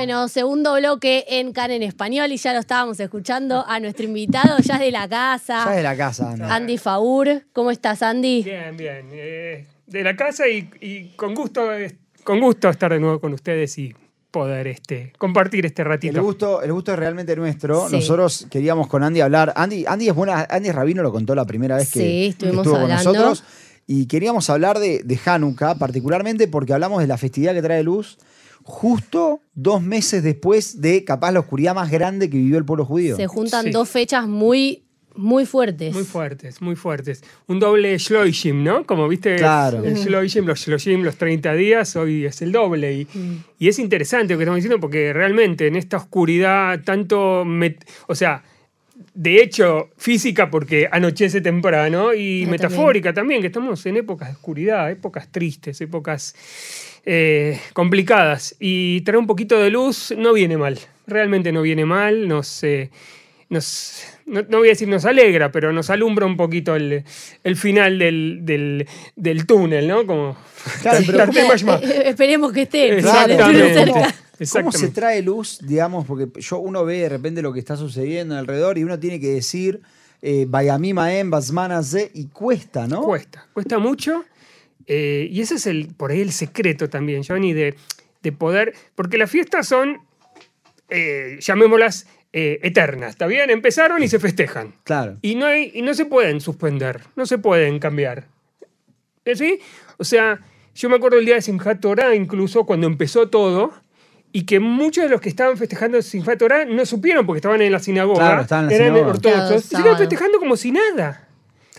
Bueno, segundo bloque en Can en Español y ya lo estábamos escuchando a nuestro invitado, ya es de la casa. Ya es de la casa, Andy. Andy Faur. ¿Cómo estás, Andy? Bien, bien. Eh, de la casa y, y con gusto con gusto estar de nuevo con ustedes y poder este, compartir este ratito. El gusto, el gusto es realmente nuestro. Sí. Nosotros queríamos con Andy hablar. Andy, Andy es buena, Andy Rabino lo contó la primera vez que, Sí, que estuvimos estuvo hablando. con nosotros. Y queríamos hablar de, de Hanukkah, particularmente porque hablamos de la festividad que trae luz justo dos meses después de capaz la oscuridad más grande que vivió el pueblo judío. Se juntan Sí. dos fechas muy, muy fuertes. Muy fuertes, muy fuertes. Un doble Shloishim, ¿no? Como viste, Claro. el Shloishim, los Shloishim, los 30 días, hoy es el doble. Y, y es interesante lo que estamos diciendo porque realmente en esta oscuridad, tanto. met- o sea, de hecho, física porque anochece temprano y metafórica también. que estamos en épocas de oscuridad, épocas tristes, épocas eh, complicadas. Y traer un poquito de luz no viene mal, realmente no viene mal, nos, eh, nos- no, no voy a decir nos alegra, pero nos alumbra un poquito el, el final del, del- del túnel, ¿no? Como Claro, pero Tarte ¿cómo- Mashma. Eh, Esperemos que esté. Exactamente. cerca. ¿Cómo, se trae luz, digamos? Porque yo uno ve de repente lo que está sucediendo alrededor y uno tiene que decir eh, Basmana Ze, y cuesta, ¿no? Cuesta, cuesta mucho. Eh, y ese es el, por ahí el secreto también, Johnny, de, de poder. Porque las fiestas son, eh, llamémoslas, eh, eternas, ¿está bien? Empezaron y se festejan. Claro. Y no, hay, y no se pueden suspender, no se pueden cambiar. ¿Eh, ¿Sí? O sea, yo me acuerdo el día de Simchat Torah, incluso cuando empezó todo, y que muchos de los que estaban festejando Simchat Torah no supieron porque estaban en la sinagoga, Claro, estaban en la eran sinagoga. ortodoxos, Claro, y sábado. festejando como si nada.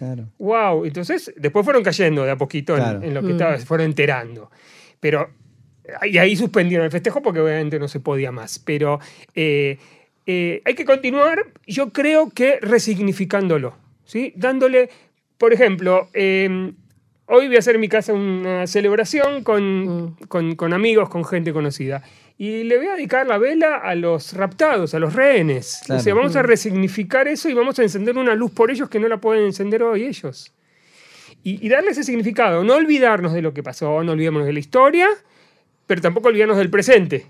Claro. Wow, entonces después fueron cayendo de a poquito en- lo que Mm. estaba, se fueron enterando. Pero, y ahí suspendieron el festejo porque obviamente no se podía más. Pero eh, eh, hay que continuar, yo creo que resignificándolo, ¿sí? Dándole, por ejemplo, eh, hoy voy a hacer en mi casa una celebración con, Mm. con, con amigos, con gente conocida. Y le voy a dedicar la vela a los raptados, a los rehenes. Claro. O sea, vamos a resignificar eso y vamos a encender una luz por ellos que no la pueden encender hoy ellos. Y, y darle ese significado. No olvidarnos de lo que pasó, no olvidémonos de la historia, pero tampoco olvidarnos del presente.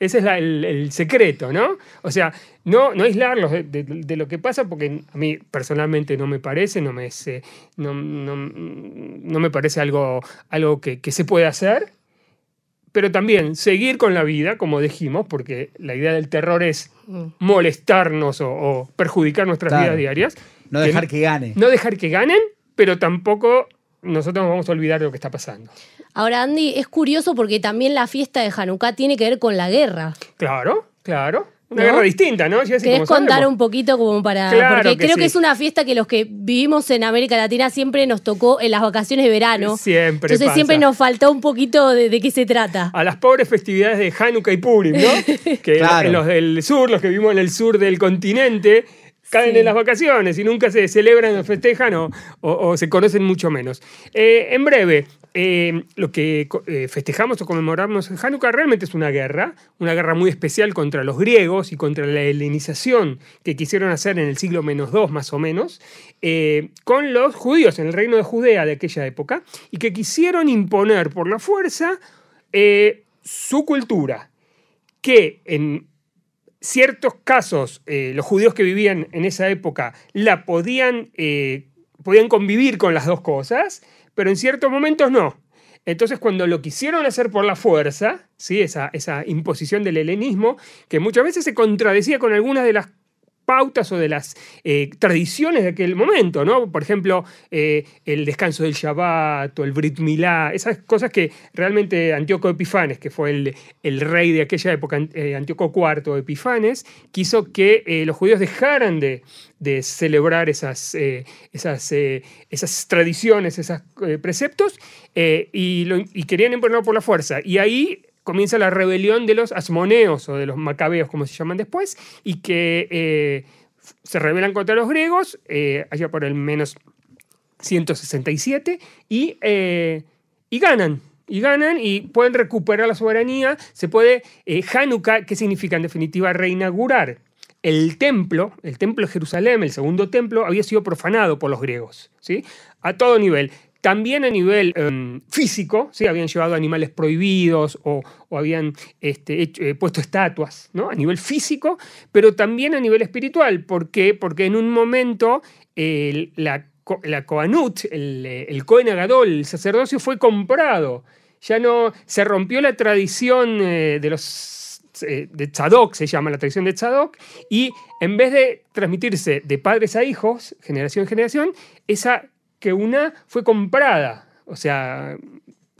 Ese es la- el, el secreto, ¿no? O sea, no, no aislarlos de, de- de lo que pasa, porque a mí personalmente no me parece, no me, es, no, no- no me parece algo, algo que, que se puede hacer. Pero también seguir con la vida, como dijimos, porque la idea del terror es Mm. molestarnos o, o perjudicar nuestras Claro. vidas diarias. No dejar que gane. No dejar que ganen, pero tampoco nosotros nos vamos a olvidar de lo que está pasando. Ahora, Andy, es curioso porque también la fiesta de Hanukkah tiene que ver con la guerra. Claro, claro. Una ¿No? guerra distinta, ¿no? Jessy, ¿Querés como contar sabemos. un poquito como para...? Claro porque que creo que es una fiesta que los que vivimos en América Latina siempre nos tocó en las vacaciones de verano. Siempre Entonces pasa. siempre nos faltó un poquito de, de qué se trata. A las pobres festividades de Hanukkah y Purim, ¿no? Que Claro. en los del sur, los que vivimos en el sur del continente, caen Sí. en las vacaciones y nunca se celebran o festejan o, o- o se conocen mucho menos. Eh, en breve, eh, lo que eh, festejamos o conmemoramos en Hanukkah realmente es una guerra, una guerra muy especial contra los griegos y contra la helenización que quisieron hacer en el siglo menos dos más o menos, con los judíos en el reino de Judea de aquella época, y que quisieron imponer por la fuerza su cultura, que en ciertos casos eh, los judíos que vivían en esa época la podían, eh, podían convivir con las dos cosas, pero en ciertos momentos no. Entonces, cuando lo quisieron hacer por la fuerza, ¿sí? esa, esa imposición del helenismo, que muchas veces se contradecía con algunas de las pautas o de las eh, tradiciones de aquel momento, ¿no? Por ejemplo, eh, el descanso del Shabbat o el Brit Milá, esas cosas que realmente Antíoco Epifanes, que fue el, el rey de aquella época, eh, Antíoco IV Epifanes, quiso que eh, los judíos dejaran de, de celebrar esas, esas, esas tradiciones, esos preceptos, y, lo- y querían imponerlo por la fuerza. Y ahí comienza la rebelión de los asmoneos o de los macabeos, como se llaman después, y que eh, se rebelan contra los griegos, eh, allá por el menos 167, y, eh, y ganan. Y ganan y pueden recuperar la soberanía. Se puede, Hanukkah, ¿qué significa en definitiva? Reinaugurar. El templo, el templo de Jerusalén, el segundo templo, había sido profanado por los griegos, ¿sí? A todo nivel. También a nivel em, físico, ¿sí? habían llevado animales prohibidos o, habían este, eh, puesto estatuas, ¿no? a nivel físico, pero también a nivel espiritual. ¿Por qué? Porque en un momento el- la, la Kohanut, el, eh, el Cohen Agadol, el sacerdocio, fue comprado. Ya no se rompió la tradición eh, de los eh, de Tzadok, se llama la tradición de Tzadok, y en vez de transmitirse de padres a hijos, generación en generación, esa que una fue comprada. O sea,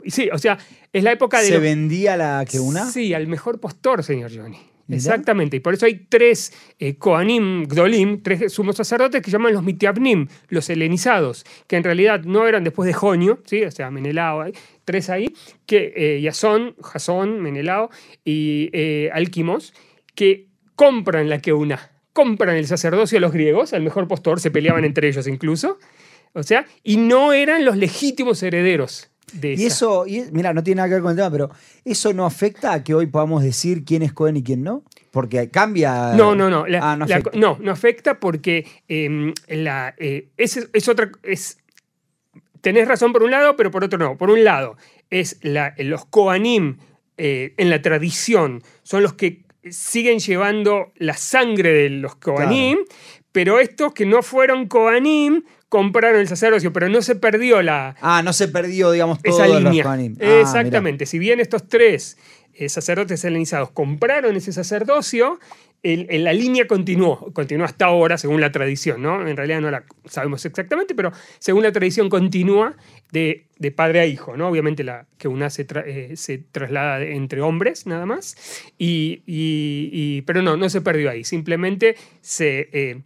sí, o sea, es la época de ¿Se vendía la que una? Sí, al mejor postor, señor Johnny. Exactamente. Y por eso hay tres eh, Kohanim, Gdolim, tres sumos sacerdotes que llaman los Mitiabnim, los helenizados, que en realidad no eran después de Jonio, ¿sí? o sea, Menelao, hay tres ahí, que eh, Yasón, Jasón, Menelao y eh, Alquimos, que compran la que una, compran el sacerdocio a los griegos, al mejor postor, se peleaban entre ellos incluso, o sea, y no eran los legítimos herederos de Y esa. eso, y, mira, no tiene nada que ver con el tema, pero ¿eso no afecta a que hoy podamos decir quién es Cohen y quién no? Porque cambia. No, no, no. la- ah, no la- no, no afecta porque eh, la, eh, es, es otra. Es, tenés razón por un lado, pero por otro no. Por un lado, es la, los Koanim eh, en la tradición, son los que siguen llevando la sangre de los Koanim, pero estos que no fueron Koanim compraron el sacerdocio, pero no se perdió la, Ah, no se perdió, digamos, esa línea. Ah, Exactamente. Si bien estos tres eh, sacerdotes helenizados compraron ese sacerdocio, el- el- la línea continuó, continuó hasta ahora, según la tradición, ¿no? En realidad no la sabemos exactamente, pero según la tradición continúa de, de padre a hijo, ¿no? Obviamente la que una se, tra- eh, se traslada entre hombres, nada más, y, y- y- pero no, no se perdió ahí, simplemente se... eh,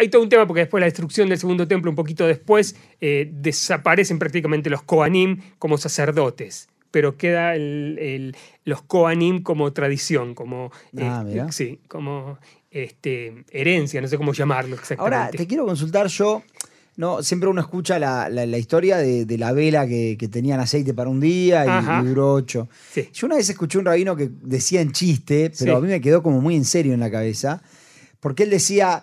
hay todo un tema porque después de la destrucción del segundo templo, un poquito después, eh, desaparecen prácticamente los Kohanim como sacerdotes. Pero queda el- el- los Kohanim como tradición, como, Ah, eh, mirá. sí, como este, herencia, no sé cómo llamarlo exactamente. Ahora, te quiero consultar yo. No, siempre uno escucha la, la- la historia de, de la vela que, que tenían aceite para un día y, y duró ocho. Sí. Yo una vez escuché un rabino que decía en chiste, pero Sí. a mí me quedó como muy en serio en la cabeza, porque él decía,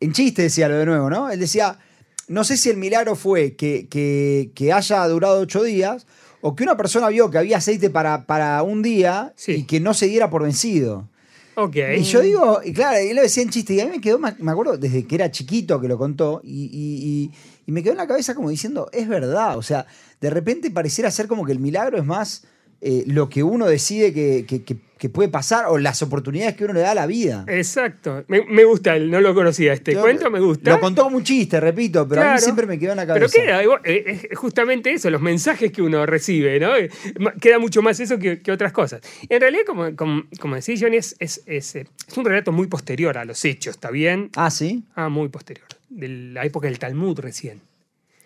en chiste decía lo de nuevo, ¿no? Él decía, no sé si el milagro fue que, que- que haya durado ocho días o que una persona vio que había aceite para, para un día Sí. y que no se diera por vencido. Ok. Y yo digo, y claro, él lo decía en chiste, y a mí me quedó, me me acuerdo, desde que era chiquito que lo contó, y, y- y- y me quedó en la cabeza como diciendo, es verdad, o sea, de repente pareciera ser como que el milagro es más eh, lo que uno decide que, que- que- que puede pasar o las oportunidades que uno le da a la vida. Exacto. Me, me gusta, él, no lo conocía este Yo- cuento, me gusta. Lo contó como un chiste, repito, pero a mí siempre me quedó en la Pero cabeza. queda, igual, eh, es justamente eso, los mensajes que uno recibe, ¿no? Eh, Queda mucho más eso que, que otras cosas. En realidad, como, como, como decía Johnny, es, es, es, es un relato muy posterior a los hechos, ¿está bien? Ah, sí. Ah, muy posterior. De la época del Talmud recién.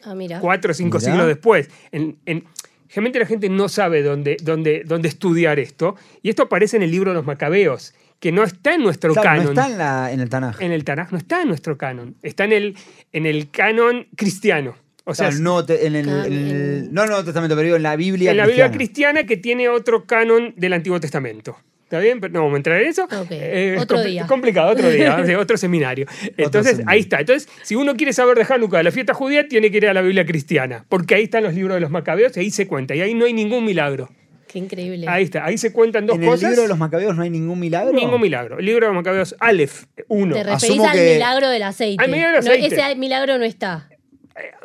Ah, mira. Cuatro o cinco Mirá. siglos después. En, en- generalmente la gente no sabe dónde, dónde, dónde estudiar esto. Y esto aparece en el libro de los Macabeos, que no está en nuestro Claro, canon. no está en, la, en el Tanaj. En el Tanaj no está en nuestro canon. Está en el, en el canon cristiano. O sea, Claro, Te- en el, en no en el Nuevo Testamento, pero digo en la Biblia en la Biblia cristiana que tiene otro canon del Antiguo Testamento. ¿Está bien? Pero no vamos a entrar en eso. Ok, es otro compli- día. complicado, otro día, otro seminario. Entonces, seminario. ahí está. Entonces, si uno quiere saber de Hanukkah, de la fiesta judía, tiene que ir a la Biblia cristiana, porque ahí están los libros de los macabeos y ahí se cuenta. Y ahí no hay ningún milagro. Qué increíble. Ahí está, ahí se cuentan dos En el cosas. libro de los Macabeos no hay ningún milagro. Ningún milagro. El libro de los macabeos, Aleph 1. Te referís Asumo al que- milagro del aceite. Al milagro del No, aceite. ese milagro no está.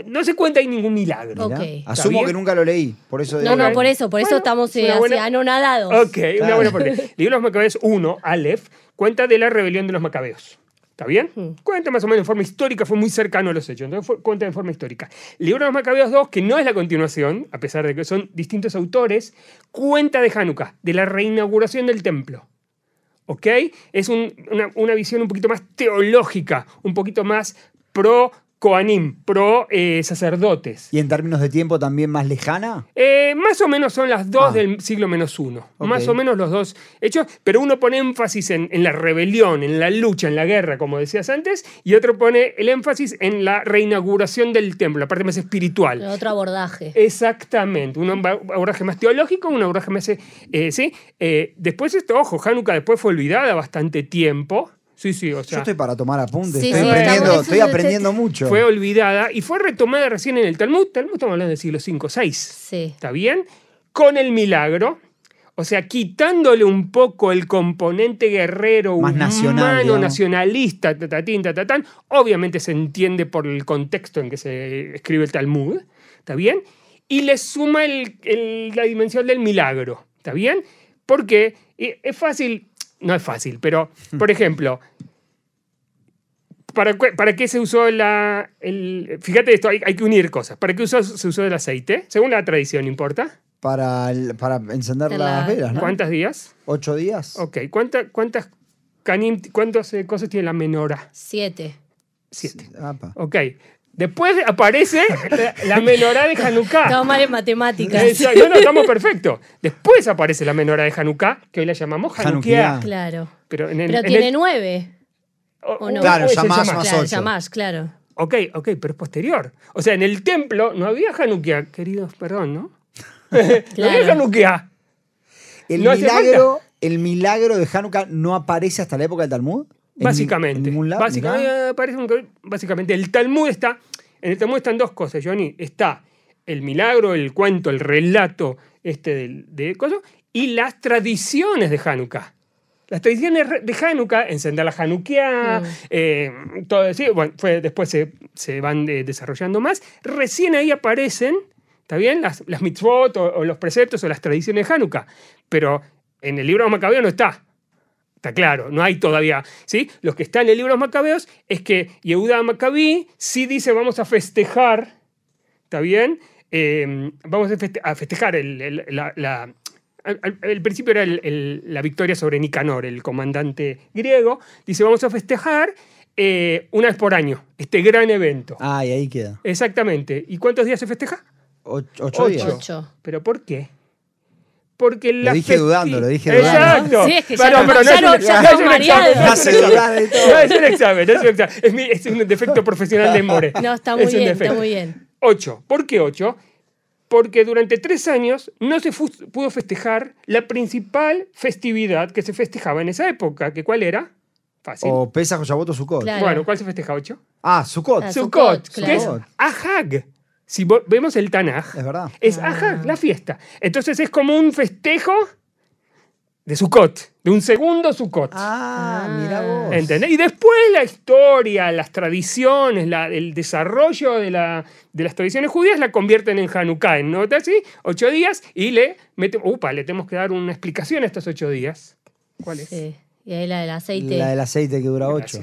No se cuenta ahí ningún milagro. Ok. Mirá. ¿Está Asumo bien? que nunca lo leí, por eso No, no, por eso, por eso estamos es eh, una buena- así anonadados. Ok, una Claro. buena parte. El libro de los Macabeos 1, Aleph, cuenta de la rebelión de los Macabeos. ¿Está bien? Cuenta más o menos en forma histórica, fue muy cercano a los hechos. Entonces fue- cuenta en forma histórica. El libro de los Macabeos 2, que no es la continuación, a pesar de que son distintos autores, cuenta de Hanukkah, de la reinauguración del templo. ¿Ok? Es un- una, una visión un poquito más teológica, un poquito más pro Koanim, pro eh, sacerdotes. ¿Y en términos de tiempo también más lejana? Eh, más o menos son las dos Ah. del siglo menos uno. Más o menos los dos hechos, pero uno pone énfasis en, en la rebelión, en la lucha, en la guerra, como decías antes, y otro pone el énfasis en la reinauguración del templo, la parte más espiritual. Otro abordaje. Exactamente, un abordaje más teológico, un abordaje más... eh, sí. Eh, después esto, ojo, Hanukkah después fue olvidada bastante tiempo, Sí, sí, o Yo sea, estoy para tomar apuntes, Sí, estoy, sí, aprendiendo, estamos- estoy aprendiendo mucho. fue olvidada y fue retomada recién en el Talmud. Talmud estamos hablando del siglo V, VI. Sí. ¿Está bien? Con el milagro. O sea, quitándole un poco el componente guerrero, Más humano, nacional, nacionalista, tatatín, tatatán. Obviamente se entiende por el contexto en que se escribe el Talmud. ¿Está bien? Y le suma el- el- la dimensión del milagro. ¿Está bien? Porque es fácil, no es fácil, pero, por ejemplo, ¿Para, qué- ¿Para qué se usó la, el... Fíjate esto, hay, hay que unir cosas. ¿Para qué usó- se usó el aceite? Según la tradición, ¿importa? Para, el- para encender De las la- velas, ¿no? ¿Cuántos días? ¿Ocho días? Ok, ¿cuánta- ¿cuántas canim, cuántas eh, cosas tiene la menorá? Siete. Siete. Apa. Ok. Después aparece la, la menorá de Hanukkah. Estamos mal en matemáticas. Exacto, no, no, estamos perfectos. Después aparece la menorá de Hanukkah, que hoy la llamamos Hanukkah. Claro. Pero, en el, Pero en tiene el- nueve. o- ¿o no? Claro, el más, Claro, ocho. ya más, claro. Ok, ok, pero es posterior. O sea, en el templo no había Hanukkah, queridos, perdón, ¿no? No había Claro. Hanukkah. El, No milagro, el milagro de Hanukkah no aparece hasta la época del Talmud. ¿En ni- Básicamente. En ningún lado. básicamente, Mirá. eh, parece un- básicamente, el Talmud está. En el Talmud están dos cosas, Johnny. Está el milagro, el cuento, el relato este del- de, cosas, y las tradiciones de Hanukkah. Las tradiciones de Hanukkah, encender la Hanukkah, Mm. eh, todo sí, bueno, fue, después se, se van eh, desarrollando más. Recién ahí aparecen, ¿está bien? Las, las mitzvot o, o los preceptos o las tradiciones de Hanukkah. Pero en el libro de Macabeo no está. Está claro, no hay todavía. ¿sí? Lo que está en el libro de los Macabeos es que Yehuda Macabí sí dice vamos a festejar, ¿está bien? Eh, vamos a, feste- a festejar el, el- la, la- al, principio era el- el- la victoria sobre Nicanor, el comandante griego. Dice vamos a festejar eh, una vez por año, este gran evento. Ah, y ahí queda. Exactamente. ¿Y cuántos días se festeja? Ocho, ocho Ocho. días. Ocho. ¿Pero por qué? Porque la dije festi- dudando, lo dije dudando. Exacto. Sí, es que ya Pero- no- pero ya no- ya no es un examen, no es un examen. No, es un examen, es un examen. Es, mi- es un defecto profesional de More. No, está muy Es bien, defecto. está muy bien. Ocho. ¿Por qué ocho? Porque durante tres años no se pudo festejar la principal festividad que se festejaba en esa época. ¿Que ¿Cuál era? Fácil. O Pesach, Shavuot o Sukkot. Claro. Bueno, ¿cuál se festeja ocho? Ah, Sukkot. Ah, Sukkot, Sukkot, que es claro. Ahag. Si vemos el Tanaj, Es verdad. es Ah. Ahag, la fiesta. Entonces es como un festejo de Sukkot, de un segundo Sukkot. Ah, Ah. mira vos. ¿Entendés? Y después la historia, las tradiciones, la- el desarrollo de, la- de las tradiciones judías la convierten en Hanukkah, en nota así, ocho días, y le meten, upa, le tenemos que dar una explicación a estos ocho días. ¿Cuál es? Sí. Y ahí la del aceite. La del aceite que dura ocho.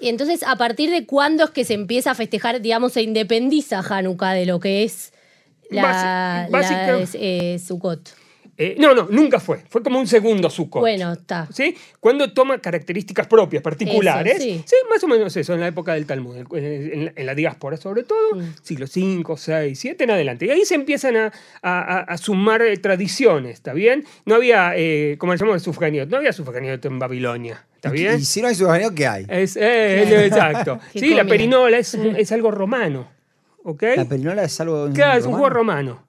Y entonces, ¿a partir de cuándo es que se empieza a festejar, digamos, se independiza Hanukkah de lo que es la, básica- la, eh, Sukkot? Eh, no, no, nunca fue. Fue como un segundo Sukkot. Bueno, está. ¿Sí? Cuando toma características propias, particulares. Eso, sí. más o menos eso, en la época del Talmud, en, en la, en la diáspora sobre todo, Mm. siglo V, VI, VII en adelante. Y ahí se empiezan a, a- a- a sumar eh, tradiciones, ¿está bien? No había, eh, como le llamamos, sufganiot, no había sufganiot en Babilonia, ¿está bien? Y si no hay sufragio, ¿qué hay? Es, eh, Claro. exacto. Sí, la perinola es, es algo romano, ¿ok? La perinola es algo. Claro, es un juego romano.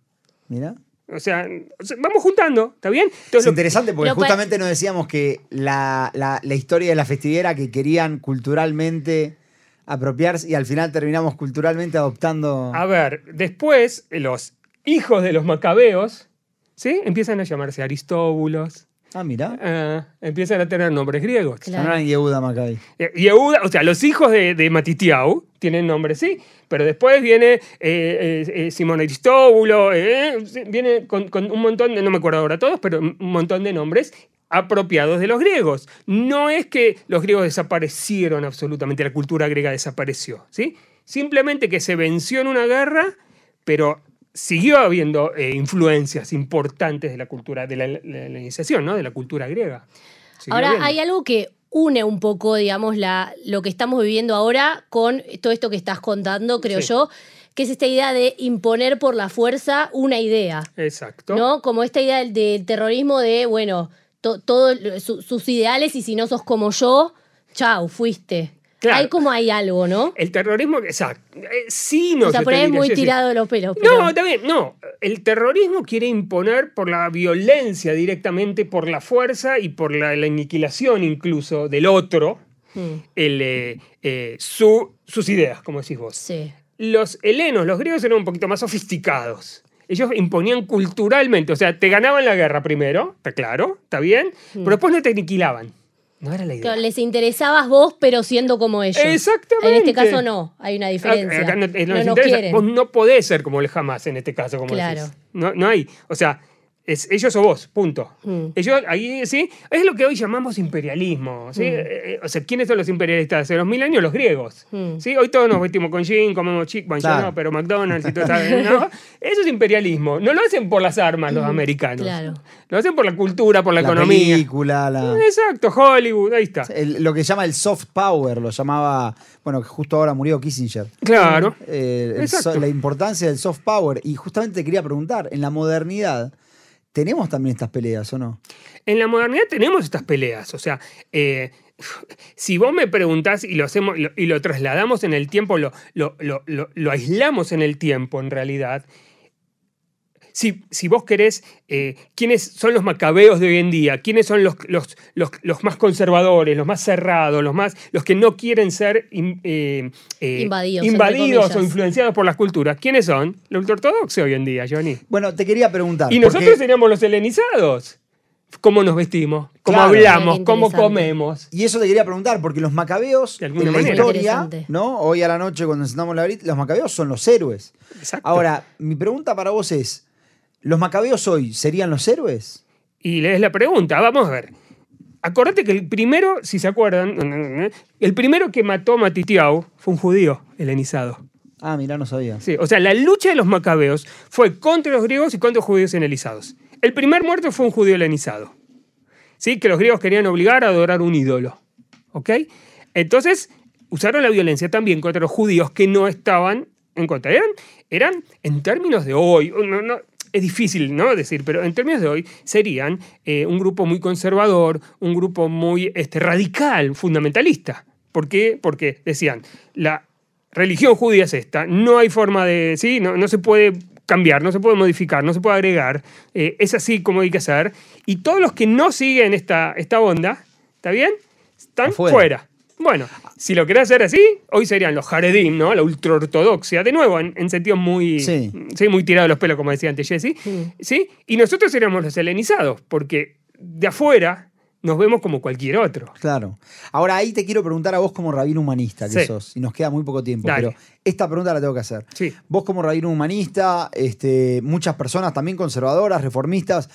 Mira. O sea, o sea, vamos juntando, ¿está bien? Es lo- interesante porque Lo justamente nos decíamos que la, la- la historia de la festividad era que querían culturalmente apropiarse y al final terminamos culturalmente adoptando. A ver, después los hijos de los macabeos, ¿sí? Empiezan a llamarse Aristóbulos, Ah, mira. ah, empiezan a tener nombres griegos. Claro. Yehuda Maccabi. Eh, Yehuda, o sea, los hijos de, de Matitiau tienen nombres, sí, pero después viene eh, eh, eh, Simón Aristóbulo, eh, viene con, con un montón de, no me acuerdo ahora todos, pero un montón de nombres apropiados de los griegos. No es que los griegos desaparecieron absolutamente, la cultura griega desapareció, ¿sí? Simplemente que se venció en una guerra, pero siguió habiendo eh, influencias importantes de la cultura, de la, la- la iniciación, ¿no? De la cultura griega. Siguió Ahora, habiendo. hay algo que une un poco, digamos, la, lo que estamos viviendo ahora con todo esto que estás contando, creo Sí. yo, que es esta idea de imponer por la fuerza una idea. Exacto. ¿No? Como esta idea del, del terrorismo de, bueno, todos sus ideales y si no sos como yo, chau, fuiste. Claro. Hay como hay algo, ¿no? El terrorismo, exacto. Eh, sí, no. o sea, por ahí es muy tirado de los pelos. pero- No, también, no. El terrorismo quiere imponer por la violencia directamente, por la fuerza y por la, la aniquilación incluso del otro, Mm. el, eh, eh, su- sus ideas, como decís vos. Sí. Los helenos, los griegos eran un poquito más sofisticados. Ellos imponían culturalmente, o sea, te ganaban la guerra primero, está claro, está bien, pero después no te aniquilaban. No era la idea. Claro, les interesabas vos, pero siendo como ellos. Exactamente. En este caso no, hay una diferencia. Acá no, eh, no no nos interesa. quieren. Vos no podés ser como el jamás en este caso, como Claro. decís. No, no hay. O sea, es ellos o vos, punto. Mm. Ellos, ahí sí, es lo que hoy llamamos imperialismo. ¿sí? Eh, eh, o sea, ¿quiénes son los imperialistas hace los mil años? Los griegos. Mm. ¿sí? Hoy todos nos vestimos con jean, comemos chic, bueno, yo Claro. no, pero McDonald's y todo eso. ¿no? Eso es imperialismo. No lo hacen por las armas los americanos. claro. Lo hacen por la cultura, por la, La economía. película, la- Exacto, Hollywood, ahí está. el- lo que llama el soft power, lo llamaba, bueno, que justo ahora murió Kissinger. Claro. Eh, el Exacto. so- la importancia del soft power. Y justamente te quería preguntar, en la modernidad, ¿tenemos también estas peleas o no? En la modernidad tenemos estas peleas. O sea, eh, si vos me preguntás y lo hacemos y lo, trasladamos en el tiempo, lo aislamos en el tiempo, en realidad. Si, si vos querés, eh, ¿quiénes son los macabeos de hoy en día? ¿Quiénes son los, los, los, los más conservadores, los más cerrados, los, más, los que no quieren ser in- eh, eh, Invadidos, invadidos o influenciados por las culturas? ¿Quiénes son? Los ultraortodoxos hoy en día, Johnny. Bueno, te quería preguntar. Y porque- nosotros seríamos los helenizados. ¿Cómo nos vestimos? ¿Cómo Claro. hablamos? ¿Cómo comemos? Y eso te quería preguntar, porque los macabeos, De en alguna la manera. historia. ¿no? Hoy a la noche cuando encendamos la varita, los macabeos son los héroes. Exacto. Ahora, mi pregunta para vos es, ¿los macabeos hoy serían los héroes? Y lees la pregunta. Vamos a ver. Acordate que el primero, si se acuerdan, el primero que mató a Matitiau fue un judío helenizado. Ah, mirá, no sabía. Sí, o sea, la lucha de los macabeos fue contra los griegos y contra los judíos helenizados. El primer muerto fue un judío helenizado. ¿Sí? Que los griegos querían obligar a adorar un ídolo. ¿Ok? Entonces, usaron la violencia también contra los judíos que no estaban en contra. Eran, eran en términos de hoy, no- no- es difícil ¿no? decir, pero en términos de hoy serían eh, un grupo muy conservador, un grupo muy este, radical, fundamentalista. ¿Por qué? Porque decían, la religión judía es esta, no hay forma de, ¿sí? No, no se puede cambiar, no se puede modificar, no se puede agregar, eh, es así como hay que hacer. Y todos los que no siguen esta, esta onda, ¿está bien? Están fuera. Bueno, si lo querés hacer así, hoy serían los Haredim, ¿no? La ultraortodoxia, de nuevo, en, en sentido muy, Sí. sí, muy tirado de los pelos, como decía antes Jesse, ¿sí? Y nosotros seríamos los helenizados, porque de afuera nos vemos como cualquier otro. Claro. Ahora ahí te quiero preguntar a vos como rabino humanista que Sí. sos, y nos queda muy poco tiempo, Dale. pero esta pregunta la tengo que hacer. Sí. Vos como rabino humanista, este, muchas personas también conservadoras, reformistas,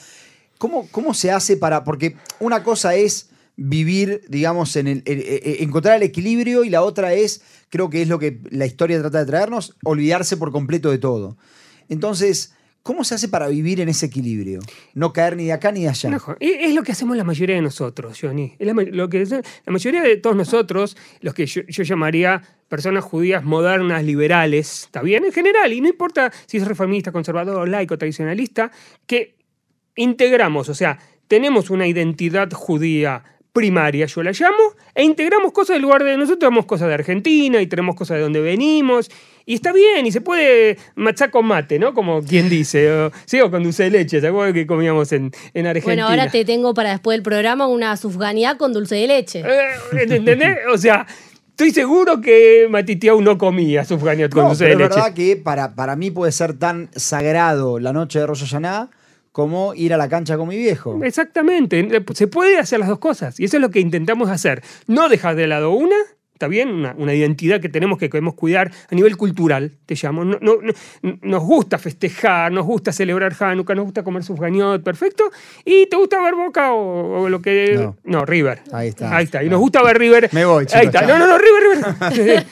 ¿cómo, ¿cómo se hace para...? Porque una cosa es vivir, digamos, en el, encontrar el equilibrio y la otra es, creo que es lo que la historia trata de traernos, olvidarse por completo de todo. Entonces, ¿cómo se hace para vivir en ese equilibrio? No caer ni de acá ni de allá. No, es lo que hacemos la mayoría de nosotros, Johnny. Es la, lo que, la mayoría de todos nosotros, los que yo, yo llamaría personas judías modernas, liberales, ¿está bien? En general, y no importa si es reformista, conservador, laico, tradicionalista, que integramos, o sea, tenemos una identidad judía primaria, yo la llamo, e integramos cosas del lugar de nosotros, tenemos cosas de Argentina y tenemos cosas de donde venimos, y está bien, y se puede machar con mate, ¿no? Como quien dice, o, sí, o con dulce de leche, ¿se acuerdan que comíamos en, en Argentina? Bueno, ahora te tengo para después del programa una sufganía con dulce de leche. Eh, ¿Entendés? O sea, estoy seguro que Matitiau no comía sufganiot con No, dulce pero de es leche. verdad que para, para mí puede ser tan sagrado la noche de Rosh Hashanah como ir a la cancha con mi viejo. Exactamente. Se puede hacer las dos cosas. Y eso es lo que intentamos hacer. No dejar de lado una, ¿está bien? Una, una identidad que tenemos que queremos cuidar a nivel cultural, te llamo. No, no- no- nos gusta festejar, nos gusta celebrar Hanukkah, nos gusta comer sufganiot, perfecto. ¿Y te gusta ver Boca o, o lo que... No. No. River. Ahí está. Ahí está. Y nos gusta ver River. Me voy, chicos, Ahí está. chao. No, no, no, River, River.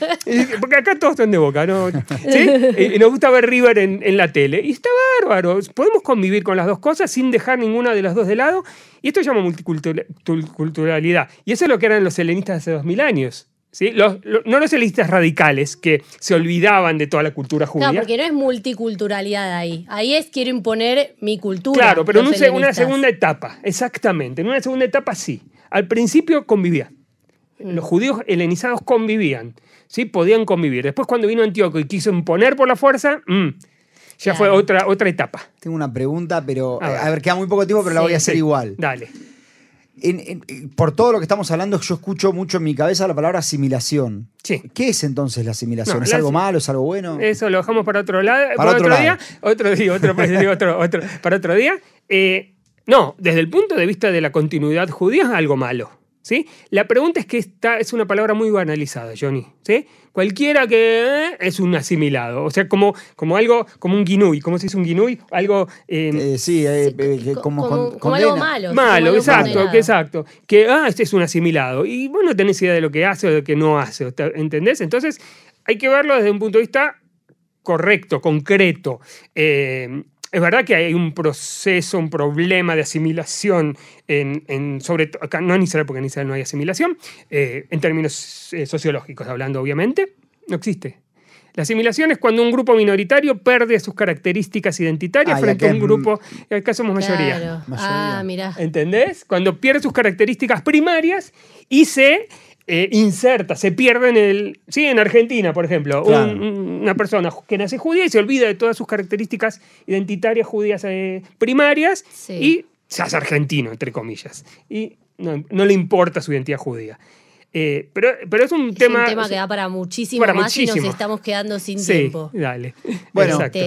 Porque acá todos están de Boca, ¿no? ¿Sí? Y nos gusta ver River en, en la tele. Y está bárbaro. Podemos convivir con las dos cosas sin dejar ninguna de las dos de lado. Y esto se llama multiculturalidad. Y eso es lo que eran los helenistas hace dos mil años. ¿Sí? Los- lo- no los helenistas radicales que se olvidaban de toda la cultura judía. No, porque no es multiculturalidad ahí. Ahí es quiero imponer mi cultura. Claro, pero en un una segunda etapa, exactamente. En una segunda etapa sí. Al principio convivían. Mm. Los judíos helenizados convivían. ¿sí? Podían convivir. Después, cuando vino Antíoco y quiso imponer por la fuerza, mm, ya fue Claro. otra, otra etapa. Tengo una pregunta, pero A eh, ver. a ver, queda muy poco tiempo, pero la voy a hacer Sí, igual. Dale. En- en- por todo lo que estamos hablando, yo escucho mucho en mi cabeza la palabra asimilación. Sí. ¿Qué es entonces la asimilación? No, ¿Es la algo malo? ¿Es algo bueno? Eso lo dejamos para otro lado. Para otro lado. día. Otro día, otro, otro, otro, para otro día. Eh, no, desde el punto de vista de la continuidad judía es algo malo. ¿Sí? La pregunta es que esta es una palabra muy banalizada, Johnny. ¿sí? Cualquiera que eh, es un asimilado. O sea, como, como algo, como un guinui. ¿Cómo se dice un guinui? Algo. eh, Eh, sí, eh, Sí, eh, como, como, con- como algo malo. Malo, algo exacto, que exacto. Que, ah, este es un asimilado. Y vos no tenés idea de lo que hace o de lo que no hace, ¿te- ¿entendés? Entonces, hay que verlo desde un punto de vista correcto, concreto. Eh, es verdad que hay un proceso, un problema de asimilación, en, en- sobre acá no en Israel, porque en Israel no hay asimilación, eh, en términos eh, sociológicos hablando, obviamente, no existe. La asimilación es cuando un grupo minoritario pierde sus características identitarias Ah, frente a un grupo, acá somos mayoría. Claro. Mayoría. Ah, mirá. ¿Entendés? Cuando pierde sus características primarias y se eh, inserta, se pierde en el. Sí, en Argentina, por ejemplo. Claro. un- una persona que nace judía y se olvida de todas sus características identitarias judías eh, primarias Sí. y se hace argentino, entre comillas. Y no, no le importa su identidad judía. Eh, pero, pero es un Es tema. un tema que da para muchísimo para más y muchísimo. nos estamos quedando sin Sí, tiempo. dale. Bueno. Exacto.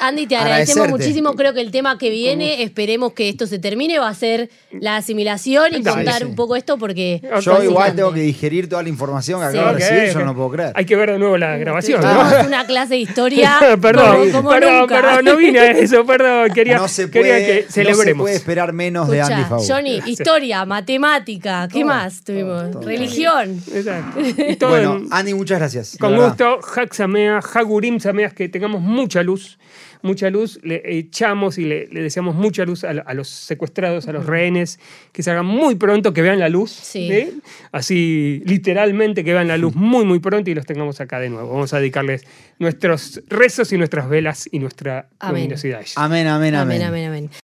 Andy, te agradecemos Agradecerte. muchísimo. Creo que el tema que viene, esperemos que esto se termine, va a ser la asimilación y contar un poco esto porque. Yo igual fascinante. tengo que digerir toda la información que Sí. acabo de recibir, yo no puedo creer. Hay que ver de nuevo la grabación, ¿no? Tuvimos una clase de historia. perdón, como, como perdón, nunca. perdón, no vine a eso, perdón, quería, no, se quería puede, que no se celebremos. puede esperar menos de Andy Fau. Johnny, historia, matemática, ¿qué Todo, más tuvimos? todo. Religión. Exacto. Y todo Bueno, en- Andy, muchas gracias. con gusto, Hak Samea, Hagurim Sameas, que tengamos mucha luz, mucha luz, le echamos y le, le deseamos mucha luz a, a los secuestrados, a los rehenes, que salgan muy pronto, que vean la luz, Sí. ¿sí? así literalmente que vean la luz muy muy pronto y los tengamos acá de nuevo. Vamos a dedicarles nuestros rezos y nuestras velas y nuestra Amén. luminosidad. a ellos. Amén, amén, amén. Amén, amén, amén.